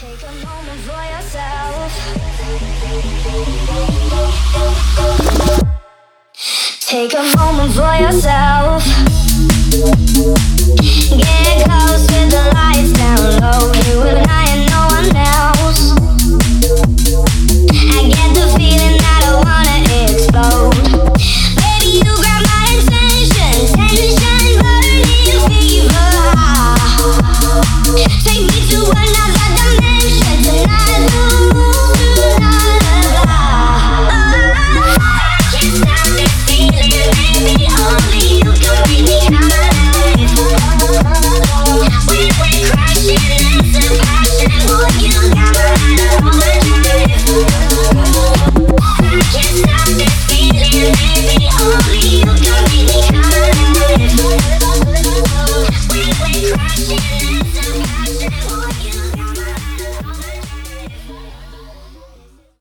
Take a moment for yourself. Take a moment for yourself. Oh,